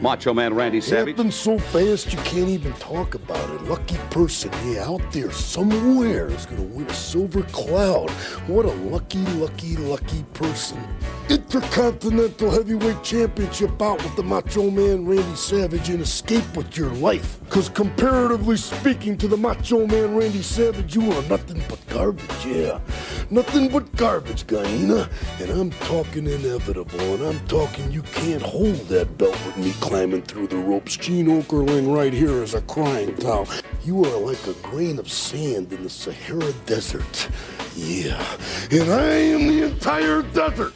Macho Man Randy Savage. Happened so fast you can't even talk about it. Lucky person, yeah, out there somewhere is gonna win a silver cloud. What a lucky, lucky, lucky person. Intercontinental Heavyweight Championship bout with the Macho Man Randy Savage and escape with your life. Cause comparatively speaking to the Macho Man Randy Savage, you are nothing but garbage, yeah. Nothing but garbage, Guyana. And I'm talking inevitable, and I'm talking you can't hold that belt with me climbing through the ropes. Gene Okerling right here is a crying towel. You are like a grain of sand in the Sahara Desert. Yeah. And I am the entire desert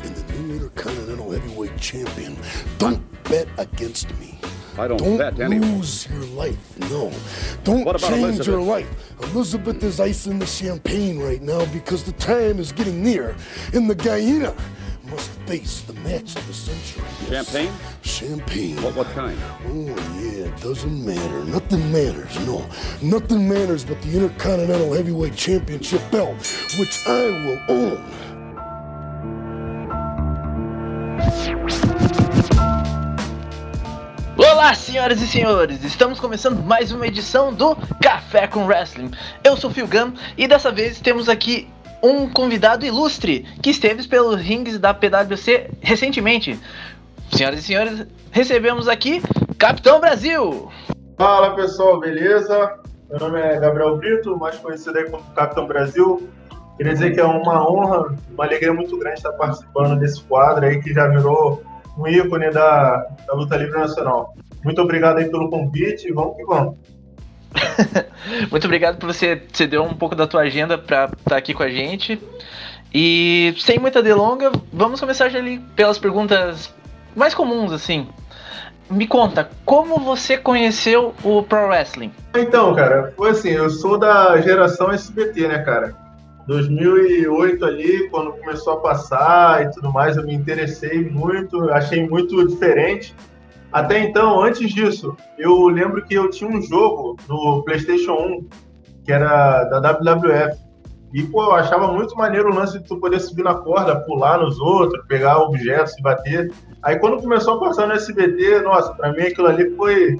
and the new Intercontinental Heavyweight Champion. Don't bet against me. I don't, Don't bet anyway. lose your life. No. Don't What about change Elizabeth? your life. Elizabeth is icing the champagne right now because the time is getting near. And the Guyana must face the match of the century. Yes. Champagne? Champagne. What, what kind? Oh, yeah, it doesn't matter. Nothing matters, no. Nothing matters but the Intercontinental Heavyweight Championship belt, which I will own. Olá, senhoras e senhores! Estamos começando mais uma edição do Café com Wrestling. Eu sou o Phil Gunn e dessa vez temos aqui um convidado ilustre que esteve pelos rings da PwC recentemente. Senhoras e senhores, recebemos aqui Capitão Brasil! Fala pessoal, beleza? Meu nome é Gabriel Brito, mais conhecido aí como Capitão Brasil. Queria dizer que é uma honra, uma alegria muito grande estar participando desse quadro aí que já virou um ícone da, da luta livre nacional. Muito obrigado aí pelo convite e vamos que vamos. Muito obrigado por você ceder um pouco da tua agenda para estar aqui com a gente. E sem muita delonga, vamos começar já ali pelas perguntas mais comuns, assim. Me conta, como você conheceu o Pro Wrestling? Então, cara, foi assim, eu sou da geração SBT, né, cara? 2008 ali, quando começou a passar e tudo mais, eu me interessei muito, achei muito diferente. Até então, antes disso, eu lembro que eu tinha um jogo no PlayStation 1 que era da WWF. E, pô, eu achava muito maneiro o lance de tu poder subir na corda, pular nos outros, pegar objetos e bater. Aí, quando começou a passar no SBT, nossa, pra mim aquilo ali foi,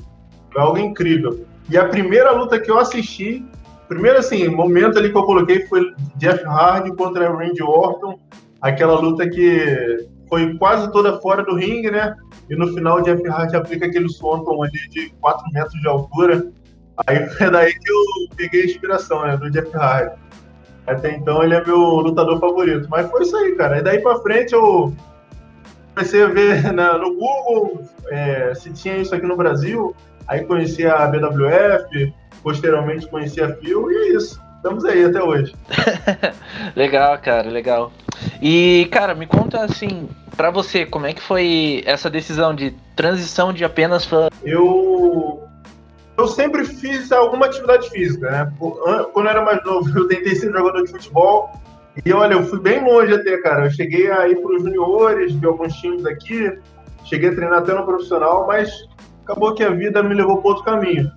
foi algo incrível. E a primeira luta que eu assisti Primeiro, assim, momento ali que eu coloquei foi Jeff Hardy contra Randy Orton, aquela luta que foi quase toda fora do ringue, né? E no final o Jeff Hardy aplica aquele Swanton ali de 4 metros de altura. Aí foi daí que eu peguei a inspiração, né? Do Jeff Hardy. Até então ele é meu lutador favorito. Mas foi isso aí, cara. E daí pra frente eu comecei a ver na- no Google é, se tinha isso aqui no Brasil. Aí conheci a BWF, posteriormente conheci a Phil e é isso. Estamos aí até hoje. legal, cara, legal. E, cara, me conta assim, pra você, como é que foi essa decisão de transição de apenas fã? Eu eu sempre fiz alguma atividade física, né? Quando eu era mais novo, eu tentei ser jogador de futebol. E olha, eu fui bem longe até, cara. Eu cheguei a ir para os juniores de alguns times aqui, cheguei a treinar até no profissional, mas acabou que a vida me levou para outro caminho.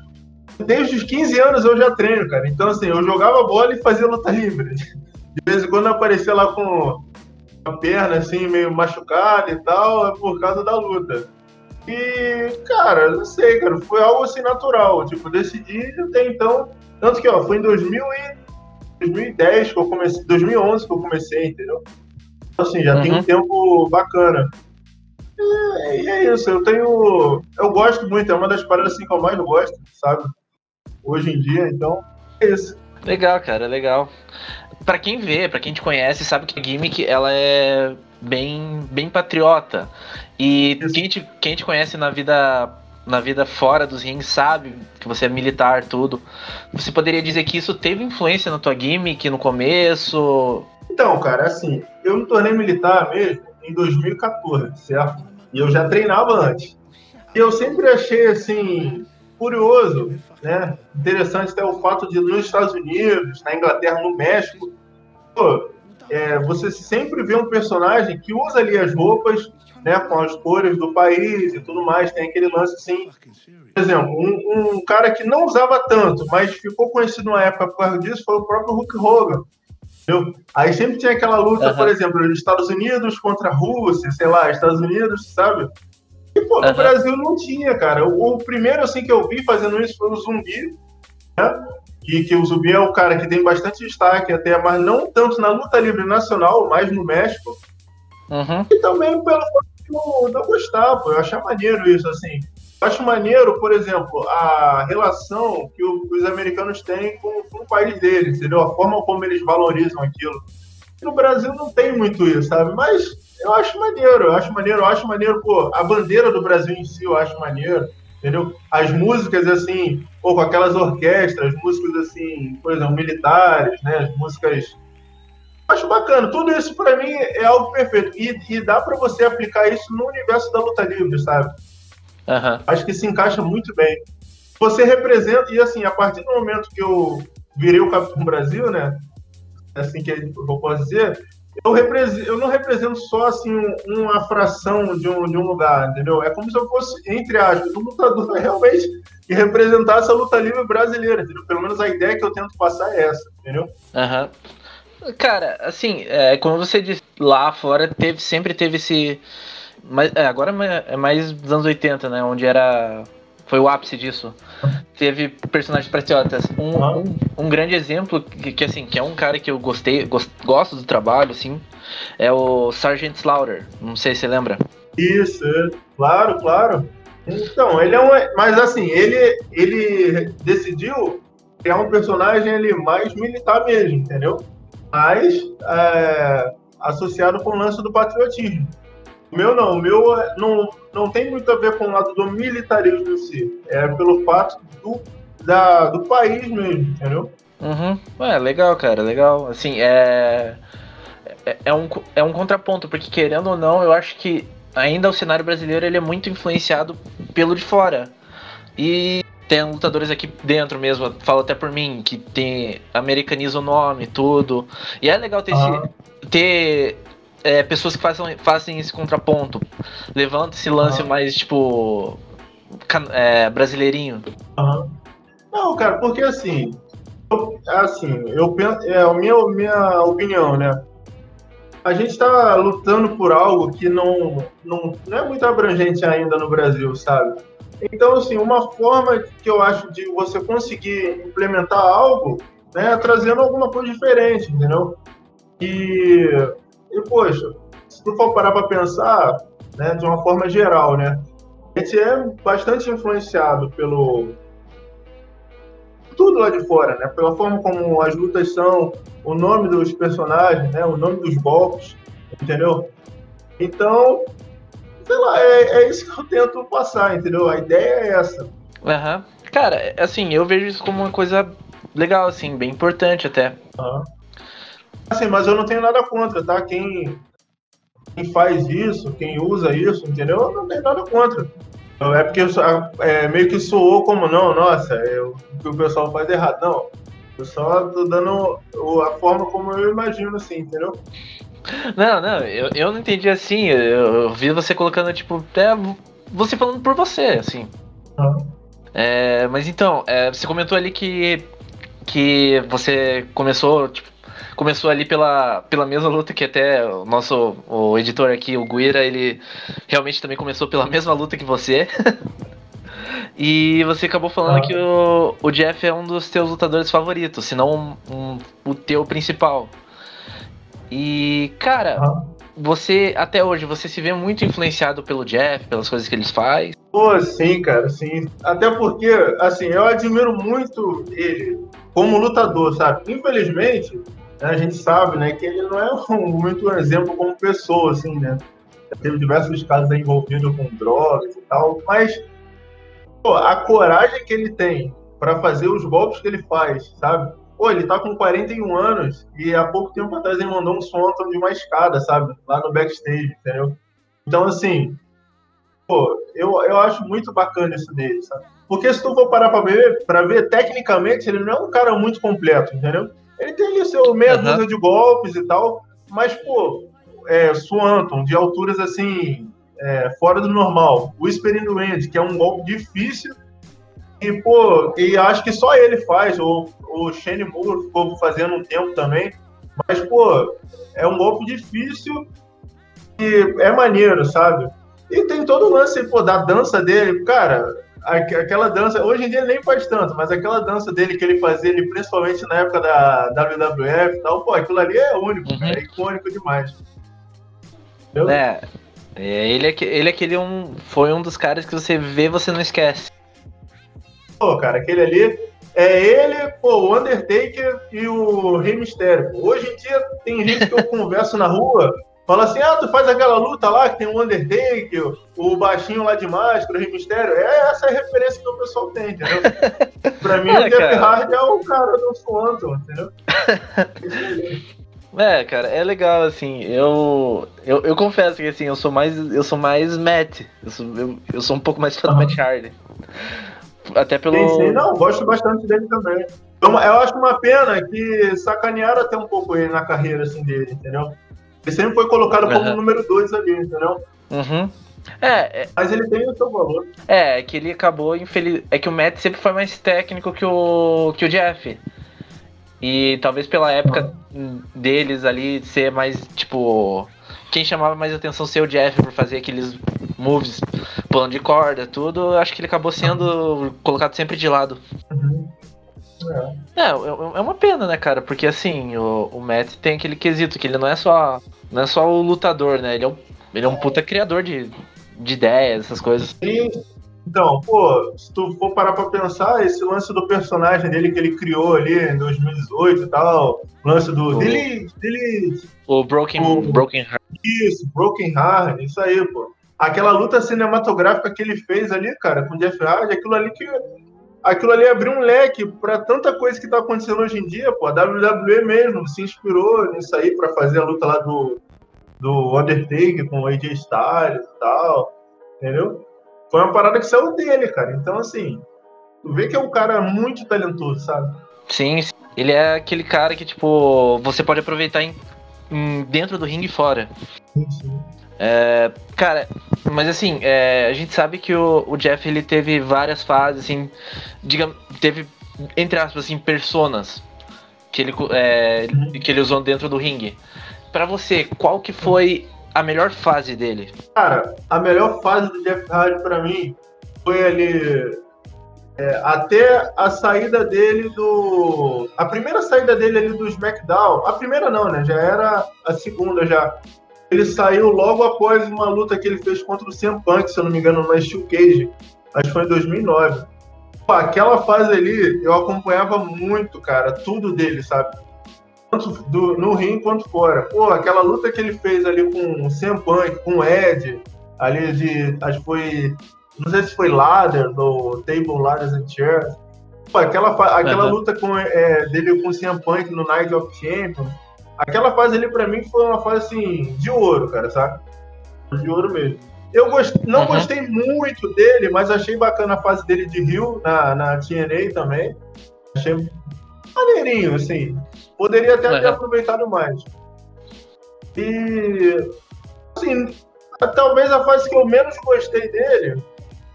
Desde os 15 anos eu já treino, cara. Então, assim, eu jogava bola e fazia luta livre. De vez em quando aparecia lá com a perna, assim, meio machucada e tal, é por causa da luta. E, cara, não sei, cara, foi algo assim natural. Tipo, decidi até então. Tanto que, ó, foi em 2000 e 2010 que eu comecei, 2011 que eu comecei, entendeu? Então, assim, já tem Uhum. um tempo bacana. E, e é isso, eu tenho. Eu gosto muito, é uma das paradas assim que eu mais gosto, sabe? Hoje em dia, então, é isso. Legal, cara, legal. Pra quem vê, pra quem te conhece, sabe que a gimmick ela é bem, bem patriota. E Isso. quem te, quem te conhece na vida na vida fora dos rings sabe que você é militar, tudo. Você poderia dizer que isso teve influência na tua gimmick no começo? Então, cara, assim, eu me tornei militar mesmo em 2014, certo? E eu já treinava antes. E eu sempre achei, assim, curioso, né? Interessante até o fato de nos Estados Unidos, na Inglaterra, no México, pô, é, você sempre vê um personagem que usa ali as roupas, né, com as cores do país e tudo mais, tem aquele lance assim. Por exemplo, um, um cara que não usava tanto, mas ficou conhecido na época por causa disso, foi o próprio Hulk Hogan. Entendeu? Aí sempre tinha aquela luta, Aham. por exemplo, dos Estados Unidos contra a Rússia, sei lá, Estados Unidos, sabe? Pô, no uhum. Brasil não tinha, cara. O, o, primeiro, assim, que eu vi fazendo isso foi o Zumbi, né? E que o Zumbi é o cara que tem bastante destaque até, mas não tanto na luta livre nacional, mais no México. Uhum. E também pelo que não gostava, eu achava maneiro isso, assim. Eu acho maneiro, por exemplo, a relação que o, os americanos têm com, com, o país deles, entendeu? A forma como eles valorizam aquilo. No Brasil não tem muito isso, sabe? Mas eu acho maneiro, eu acho maneiro, eu acho maneiro, pô, a bandeira do Brasil em si eu acho maneiro, entendeu? As músicas, assim, pô, com aquelas orquestras, músicas, assim, por exemplo, militares, né? As músicas. Acho bacana, tudo isso para mim é algo perfeito. E, e dá para você aplicar isso no universo da luta livre, sabe? Uhum. Acho que se encaixa muito bem. Você representa, e assim, a partir do momento que eu virei o Capitão Brasil, né? Assim que eu posso dizer, eu, eu não represento só assim uma fração de um, de um lugar, entendeu? É como se eu fosse, entre aspas, um lutador realmente que representasse a luta livre brasileira, entendeu? Pelo menos a ideia que eu tento passar é essa, entendeu? Aham. Uhum. Cara, assim, é, como você disse, lá fora teve, sempre teve esse mas é, agora é, é mais dos anos 80, né? Onde era. Foi o ápice disso. Teve personagens patriotas. Um, um, um, grande exemplo, que, que, assim, que é um cara que eu gostei, gost, gosto do trabalho, assim, é o Sargent Slaughter. Não sei se você lembra. Isso, é. claro, claro. Então, ele é um. Mas assim, ele, ele decidiu criar um personagem ele mais militar mesmo, entendeu? Mas é, associado com o lance do patriotismo. O meu não, o meu é, não, não tem muito a ver com o lado do militarismo em si. É pelo fato do, da, do país mesmo, entendeu? Uhum. É, legal, cara, legal. Assim, é, é, é, um, é um contraponto, porque querendo ou não, eu acho que ainda o cenário brasileiro ele é muito influenciado pelo de fora. E tem lutadores aqui dentro mesmo, falo até por mim, que tem americaniza o nome, tudo. E é legal ter, esse, ter é, pessoas que façam, fazem esse contraponto. Levanta esse lance uhum. mais, tipo, é, brasileirinho. Uhum. Não, cara, porque assim, eu, assim, eu penso, é a minha, minha opinião, né? A gente está lutando por algo que não, não, não é muito abrangente ainda no Brasil, sabe? Então, assim, uma forma que eu acho de você conseguir implementar algo né, é trazendo alguma coisa diferente, entendeu? E e, poxa, se tu for parar para pensar, né, de uma forma geral, né, a gente é bastante influenciado pelo tudo lá de fora, né, pela forma como as lutas são, o nome dos personagens, né, o nome dos golpes, entendeu? Então, sei lá, é, é isso que eu tento passar, entendeu? A ideia é essa. Aham. Uhum. Cara, assim, eu vejo isso como uma coisa legal, assim, bem importante até. Uhum. Assim, mas eu não tenho nada contra, tá? Quem, quem faz isso, quem usa isso, entendeu? Eu não tenho nada contra. É porque é, meio que soou como, não, nossa, é, o que o pessoal faz errado. Não, eu só tô dando a forma como eu imagino, assim, entendeu? Não, não, eu, eu não entendi assim. Eu, eu vi você colocando, tipo, até você falando por você, assim. Ah. É, mas então, é, você comentou ali que, que você começou, tipo, começou ali pela, pela mesma luta que até o nosso o editor aqui, o Guira, ele realmente também começou pela mesma luta que você. e você acabou falando ah. que o, o Jeff é um dos teus lutadores favoritos, se não um, um, o teu principal. E, cara, ah. você, até hoje, você se vê muito influenciado pelo Jeff, pelas coisas que ele faz? Pô, sim, cara, sim. Até porque, assim, eu admiro muito ele como lutador, sabe? Infelizmente, a gente sabe, né, que ele não é um, muito um exemplo como pessoa, assim, né? Teve diversos casos envolvidos com drogas e tal, mas pô, a coragem que ele tem para fazer os golpes que ele faz, sabe? Pô, ele tá com 41 anos e há pouco tempo atrás ele mandou um som de uma escada, sabe? Lá no backstage, entendeu? Então, assim, pô, eu, eu acho muito bacana isso dele, sabe? Porque se tu for parar pra ver, pra ver, tecnicamente, ele não é um cara muito completo, entendeu? Ele tem ali seu meia uhum. dúzia de golpes e tal, mas, pô, é, Swanton, de alturas assim, é, fora do normal. Whisper in the Wind, que é um golpe difícil, e, pô, e acho que só ele faz, ou o Shane Moore ficou fazendo um tempo também, mas, pô, é um golpe difícil e é maneiro, sabe? E tem todo o lance, pô, da dança dele, cara, aquela dança, hoje em dia ele nem faz tanto, mas aquela dança dele que ele fazia, ele, principalmente na época da WWF e tal, pô, aquilo ali é único, uhum. é icônico demais. Entendeu? É, é, ele, é, ele é aquele um, foi um dos caras que você vê você não esquece. Pô, cara, aquele ali é ele, pô, o Undertaker e o Rei Mistério. Hoje em dia tem gente que eu converso na rua, fala assim, ah, tu faz aquela luta lá que tem o Undertaker, o baixinho lá de máscara, o Rei Mistério. É essa é a referência que o pessoal tem, entendeu? pra mim, é, o Jeff Hardy é o cara do Swanton, entendeu? É, cara, é legal, assim, eu, eu, eu confesso que, assim, eu sou mais, eu sou mais Matt, eu sou, eu, eu sou um pouco mais fã do Matt Hardy. Até pelo... Sim, sim, não, gosto bastante dele também. Eu, eu acho uma pena que sacanearam até um pouco ele na carreira, assim, dele, entendeu? Ele sempre foi colocado como uhum. número 2 ali, entendeu? Uhum. É, é, Mas ele tem o seu valor. É, é que ele acabou infeliz. É que o Matt sempre foi mais técnico que o, que o Jeff. E talvez pela época deles ali ser mais, tipo. Quem chamava mais atenção ser o Jeff por fazer aqueles moves pulando de corda, tudo, acho que ele acabou sendo colocado sempre de lado. Uhum. É. é. é, uma pena, né, cara? Porque assim, o, o Matt tem aquele quesito que ele não é só. Não é só o lutador, né? Ele é um, ele é um puta criador de, de ideias, essas coisas. Sim, então, pô, se tu for parar pra pensar, esse lance do personagem dele que ele criou ali em 2018 e tal, o lance do. Delete, delete. O Broken, o, Broken Heart. Isso, Broken Heart, isso aí, pô. Aquela luta cinematográfica que ele fez ali, cara, com o Jeff Hardy, aquilo ali que. Aquilo ali abriu um leque para tanta coisa que tá acontecendo hoje em dia, pô. A WWE mesmo se inspirou nisso aí para fazer a luta lá do, do Undertaker com o AJ Styles e tal, entendeu? foi uma parada que saiu dele, cara. Então, assim, tu vê que é um cara muito talentoso, sabe? Sim, ele é aquele cara que, tipo, você pode aproveitar em, em dentro do ringue e fora. Sim, sim. É, cara, mas assim, é, a gente sabe que o, o, Jeff ele teve várias fases, assim, digamos, teve, entre aspas, assim, personas que ele, é, que ele usou dentro do ringue. Para você, qual que foi a melhor fase dele? Cara, a melhor fase do Jeff Hardy para mim foi ali é, até a saída dele do. A primeira saída dele ali do SmackDown. A primeira não, né? Já era a segunda já. Ele saiu logo após uma luta que ele fez contra o CM Punk, se eu não me engano, no Steel Cage. Acho que foi em 2009. Pô, aquela fase ali, eu acompanhava muito, cara, tudo dele, sabe? tanto do, no ring quanto fora. Pô, aquela luta que ele fez ali com o CM Punk, com o Ed, ali de. Acho que foi. Não sei se foi Ladder, do Table Ladders and Chairs. Pô, aquela, aquela uhum. luta com, é, dele com o CM Punk no Night of Champions. Aquela fase ali, pra mim, foi uma fase assim, de ouro, cara, sabe? De ouro mesmo. Eu gost... não uhum. gostei muito dele, mas achei bacana a fase dele de Rio na, na TNA também. Achei maneirinho, assim. Poderia até uhum. ter aproveitado mais. E, assim, talvez a fase que eu menos gostei dele,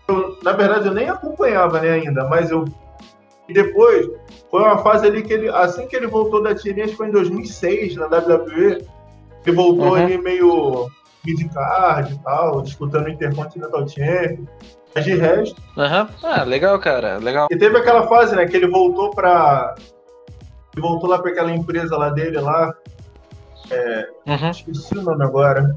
eu, na verdade eu nem acompanhava né, ainda, mas eu. E depois, foi uma fase ali que ele, assim que ele voltou da Tirinha, acho que foi em 2006, na WWE, ele voltou uhum. ali meio mid-card e tal, disputando Intercontinental Champion. Mas de resto. Aham, uhum. ah, legal, cara, legal. E teve aquela fase, né, que ele voltou pra voltou lá para aquela empresa lá dele lá. É, uhum. Esqueci o nome agora.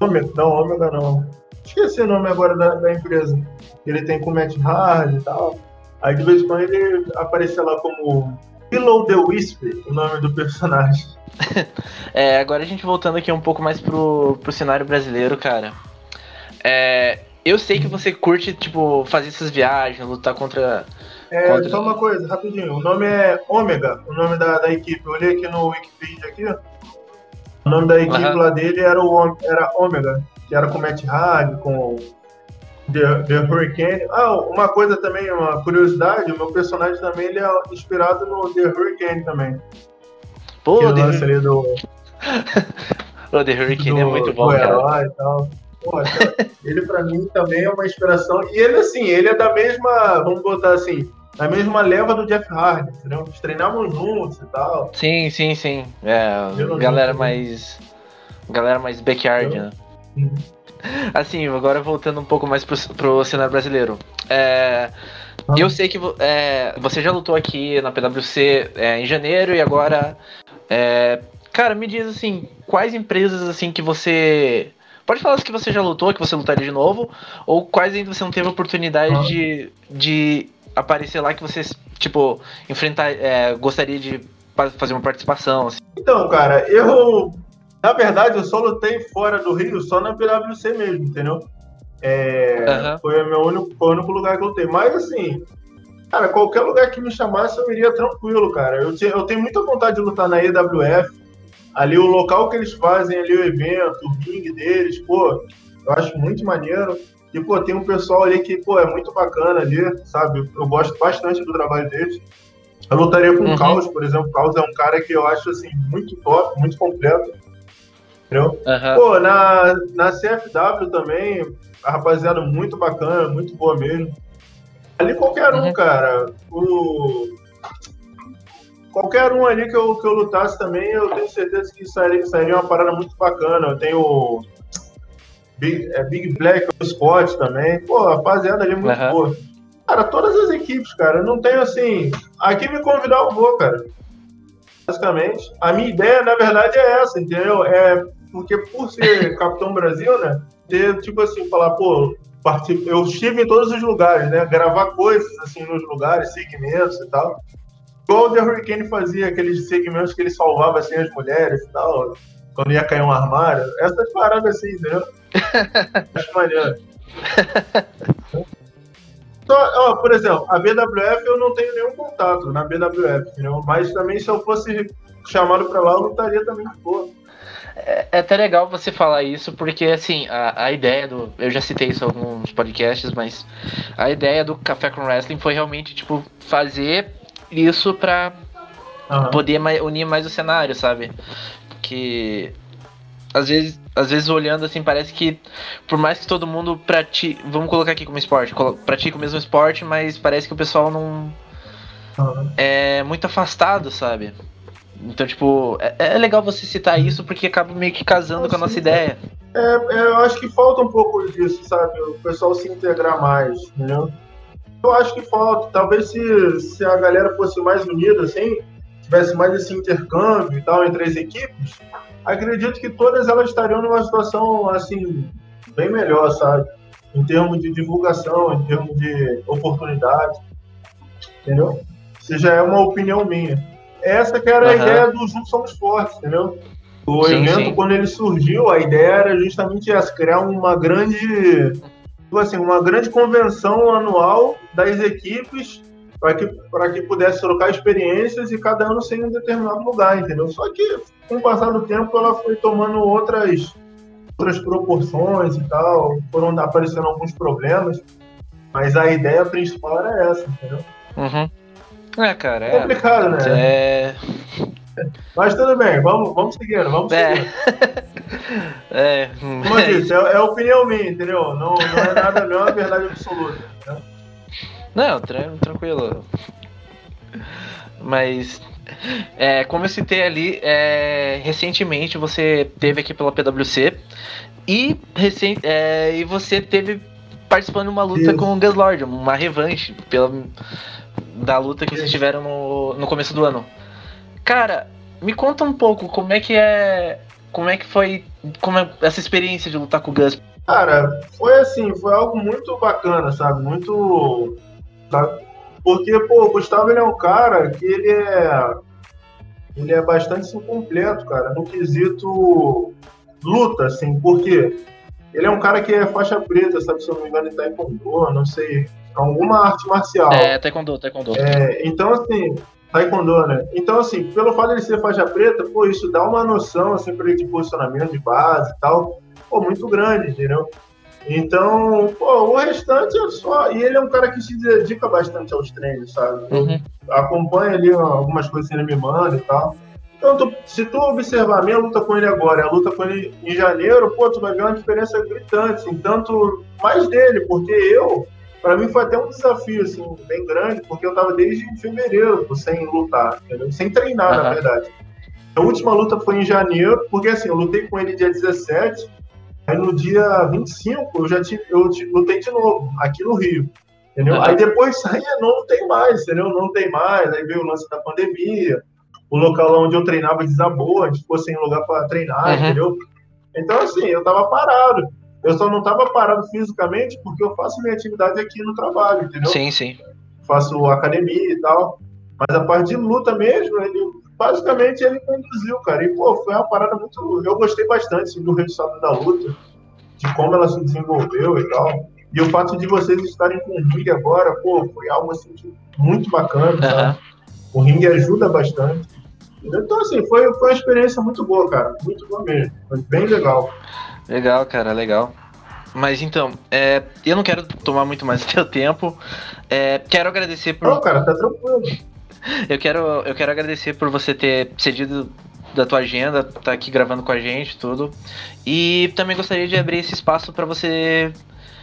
Ômega, não, Ômega não. Esqueci o nome agora da, da empresa. Ele tem com o Matt Hard e tal. Aí de vez em quando ele aparecia lá como Willow the Whisper, o nome do personagem. é, agora a gente voltando aqui um pouco mais pro, pro cenário brasileiro, cara. É, eu sei que você curte, tipo, fazer essas viagens, lutar contra é, Contra... Só uma coisa, rapidinho. O nome é Ômega, o nome da, da equipe. Eu olhei aqui no Wikipedia aqui, ó. O nome da equipe uhum. lá dele era o era Ômega, que era com o Matt Hardy, com The, The Hurricane. Ah, uma coisa também, uma curiosidade, o meu personagem também ele é inspirado no The Hurricane também. Pô, que The... lance ali do... o The Hurricane do, é muito bom, cara. E tal. Pô, ele para mim também é uma inspiração. E ele, assim, ele é da mesma, vamos botar assim, na mesma leva do Jeff Hardy, entendeu? Eles treinavam juntos e tal. Sim, sim, sim. É, galera mais. Galera mais backyard, né? Assim, agora voltando um pouco mais pro, pro cenário brasileiro. É, eu sei que é, você já lutou aqui na PwC é, em janeiro e agora. É, cara, me diz assim, quais empresas assim que você. Pode falar que você já lutou, que você lutaria de novo, ou quais ainda você não teve oportunidade de, de aparecer lá que você, tipo, enfrentar. É, gostaria de fazer uma participação? Assim. Então, cara, eu. Na verdade, eu só lutei fora do Rio, só na PwC mesmo, entendeu? É, uhum. Foi o meu único, o único lugar que eu lutei. Mas assim, cara, qualquer lugar que me chamasse eu iria tranquilo, cara. Eu, eu tenho muita vontade de lutar na EWF. Ali o local que eles fazem ali o evento, o ringue deles, pô, eu acho muito maneiro. E, pô, tem um pessoal ali que, pô, é muito bacana ali, sabe? Eu gosto bastante do trabalho deles. Eu lutaria com uhum. o Caos, por exemplo. O Caos é um cara que eu acho, assim, muito top, muito completo. Entendeu? Uhum. Pô, na, na CFW também, a rapaziada muito bacana, muito boa mesmo. Ali qualquer um, uhum. cara. O... Qualquer um ali que eu, que eu lutasse também, eu tenho certeza que sairia, sairia uma parada muito bacana. Eu tenho Big, é, Big Black, o Scott também. Pô, a rapaziada ali é muito uhum. boa. Cara, todas as equipes, cara. não tenho assim. Aqui me convidar eu vou, cara. Basicamente. A minha ideia, na verdade, é essa, entendeu? É porque por ser Capitão Brasil, né? Ter, tipo assim, falar, pô, eu estive em todos os lugares, né? Gravar coisas assim nos lugares, segmentos e tal. Igual o The Hurricane fazia, aqueles segmentos que ele salvava assim as mulheres e tal quando ia cair um armário. Essas paradas assim, entendeu? Acho maneiro. Então, ó, por exemplo, a BWF eu não tenho nenhum contato na BWF, entendeu? Mas também se eu fosse chamado pra lá, eu lutaria também de boa. É, é até legal você falar isso, porque assim, a, a ideia do. Eu já citei isso em alguns podcasts, mas a ideia do Café com Wrestling foi realmente, tipo, fazer isso pra uhum. poder unir mais o cenário, sabe? que às vezes, às vezes olhando assim, parece que por mais que todo mundo pratique, vamos colocar aqui como esporte, pratica o mesmo esporte, mas parece que o pessoal não uhum. é muito afastado, sabe? Então, tipo, é, é, legal você citar isso porque acaba meio que casando com a nossa ideia. É, é, eu acho que falta um pouco disso, sabe? O pessoal se integrar mais, entendeu? Eu acho que falta. Talvez se, se a galera fosse mais unida, assim, tivesse mais esse intercâmbio e tal entre as equipes, acredito que todas elas estariam numa situação assim bem melhor, sabe? Em termos de divulgação, em termos de oportunidade, entendeu? Isso já é uma opinião minha. Essa que era uhum. a ideia do Juntos Somos Fortes, entendeu? O sim, evento, sim. quando ele surgiu, a ideia era justamente essa, criar uma grande, tipo assim, uma grande convenção anual das equipes para que, que pudesse trocar experiências e cada ano ser em um determinado lugar, entendeu? Só que, com o passar do tempo, ela foi tomando outras, outras proporções e tal, foram aparecendo alguns problemas, mas a ideia principal era essa, entendeu? Uhum. É, cara, é. Complicado, né? É. Mas tudo bem, vamos, vamos seguindo, vamos é. seguindo. é. Como eu disse, é, é opinião minha, entendeu? Não, não é nada, não é verdade absoluta. Né? Não, tranquilo. Mas, é, como eu citei ali, é, recentemente você teve aqui pela PwC e, recent, é, e você teve participando de uma luta Isso. com o Gus Lord, uma revanche pela, da luta que vocês tiveram no, no começo do ano. Cara, me conta um pouco como é que é. Como é que foi como é essa experiência de lutar com o Gus? Cara, foi assim, foi algo muito bacana, sabe? Muito? Porque, pô, o Gustavo ele é um cara que ele é. Ele é bastante incompleto, cara, no quesito luta, assim, porque ele é um cara que é faixa preta, sabe? Se eu não me engano, em Taekwondo, não sei. Alguma arte marcial. É, Taekwondo, Taekwondo. É, então, assim, Taekwondo, né? Então, assim, pelo fato de ele ser faixa preta, pô, isso dá uma noção, assim, pra ele de posicionamento de base e tal, pô, muito grande, entendeu? Então, pô, o restante é só. E ele é um cara que se dedica bastante aos treinos, sabe? Uhum. Acompanha ali algumas coisas que ele me manda e tal. Tu, se tu observar a minha luta com ele agora, a luta com ele em janeiro, pô, tu vai ver uma diferença gritante, assim, tanto mais dele, porque eu, para mim foi até um desafio, assim, bem grande, porque eu tava desde fevereiro sem lutar, entendeu? sem treinar, uhum. na verdade. A última luta foi em janeiro, porque assim, eu lutei com ele dia 17, Aí no dia 25 eu já tive, eu lutei de novo, aqui no Rio. Entendeu? Uhum. Aí depois saía, não tem mais, entendeu? Não tem mais. Aí veio o lance da pandemia, o local onde eu treinava desabou, a gente ficou sem lugar para treinar, uhum. entendeu? Então, assim, eu tava parado. Eu só não tava parado fisicamente porque eu faço minha atividade aqui no trabalho, entendeu? Sim, sim. Faço academia e tal. Mas a parte de luta mesmo, ele basicamente ele conduziu, cara. E, pô, foi uma parada muito. Eu gostei bastante do resultado da luta, de como ela se desenvolveu e tal. E o fato de vocês estarem com o ringue agora, pô, foi algo assim muito bacana, uhum. sabe? O ringue ajuda bastante. Então, assim, foi, foi uma experiência muito boa, cara. Muito boa mesmo. Foi bem legal. Legal, cara, legal. Mas então, é, eu não quero tomar muito mais do teu tempo. É, quero agradecer por. Não, cara, tá tranquilo. Eu quero, eu quero agradecer por você ter cedido da tua agenda, tá aqui gravando com a gente, tudo. E também gostaria de abrir esse espaço para você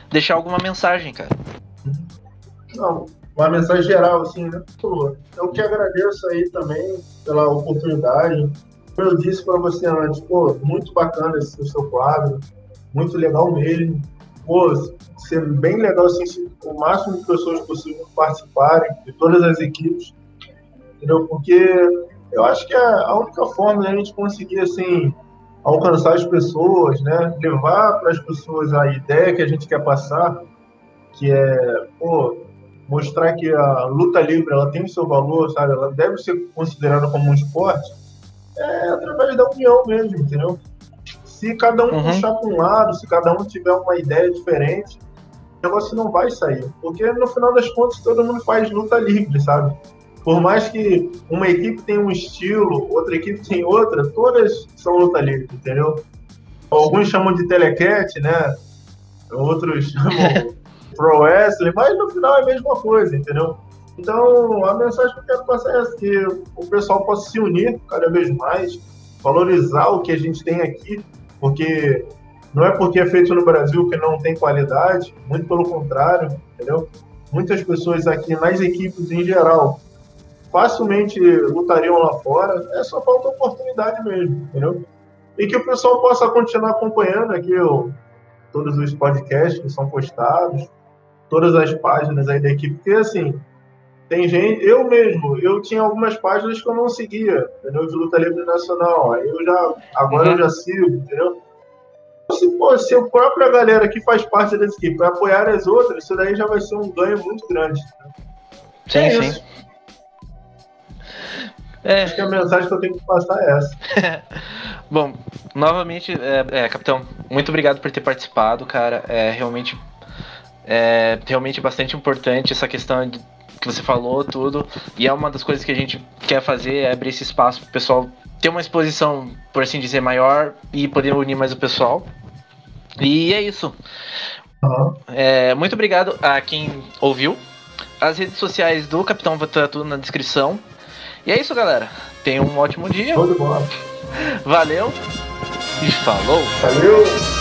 deixar alguma mensagem, cara. Não, uma mensagem geral, assim, né? Eu que agradeço aí também pela oportunidade. Como eu disse para você antes, pô, muito bacana esse seu quadro, muito legal mesmo. Pô, ser bem legal assim, se o máximo de pessoas possível participarem de todas as equipes, entendeu? Porque eu acho que é a única forma de a gente conseguir, assim, alcançar as pessoas, né? Levar para as pessoas a ideia que a gente quer passar, que é, pô, mostrar que a luta livre ela tem o seu valor, sabe? Ela deve ser considerada como um esporte, é através da união mesmo, entendeu? Se cada um uhum. puxar para um lado, se cada um tiver uma ideia diferente, o negócio não vai sair. Porque no final das contas todo mundo faz luta livre, sabe? Por mais que uma equipe tenha um estilo, outra equipe tem outra, todas são luta livre, entendeu? Alguns chamam de telecat, né? Outros chamam pro wrestling, mas no final é a mesma coisa, entendeu? Então, a mensagem que eu quero passar é essa, que o pessoal possa se unir cada vez mais, valorizar o que a gente tem aqui, porque não é porque é feito no Brasil que não tem qualidade, muito pelo contrário, entendeu? Muitas pessoas aqui nas equipes em geral facilmente lutariam lá fora, é só falta oportunidade mesmo, entendeu? E que o pessoal possa continuar acompanhando aqui o, todos os podcasts que são postados, todas as páginas aí da equipe, porque assim, tem gente, eu mesmo, eu tinha algumas páginas que eu não seguia, entendeu? De luta livre nacional. Aí eu já, agora eu já sigo, entendeu? Se, pô, se a própria galera que faz parte dessa equipe apoiar as outras, isso daí já vai ser um ganho muito grande. Sim, é sim. É. Acho que a mensagem que eu tenho que passar é essa. Bom, novamente, é, é, capitão, muito obrigado por ter participado, cara. É realmente é realmente bastante importante essa questão de, que você falou, tudo. E é uma das coisas que a gente quer fazer, é abrir esse espaço para o pessoal ter uma exposição, por assim dizer, maior e poder unir mais o pessoal. E é isso. Uhum. É, muito obrigado a quem ouviu. As redes sociais do Capitão Tatu na descrição. E é isso, galera. Tenham um ótimo dia. Tudo bom. Valeu e falou. Valeu.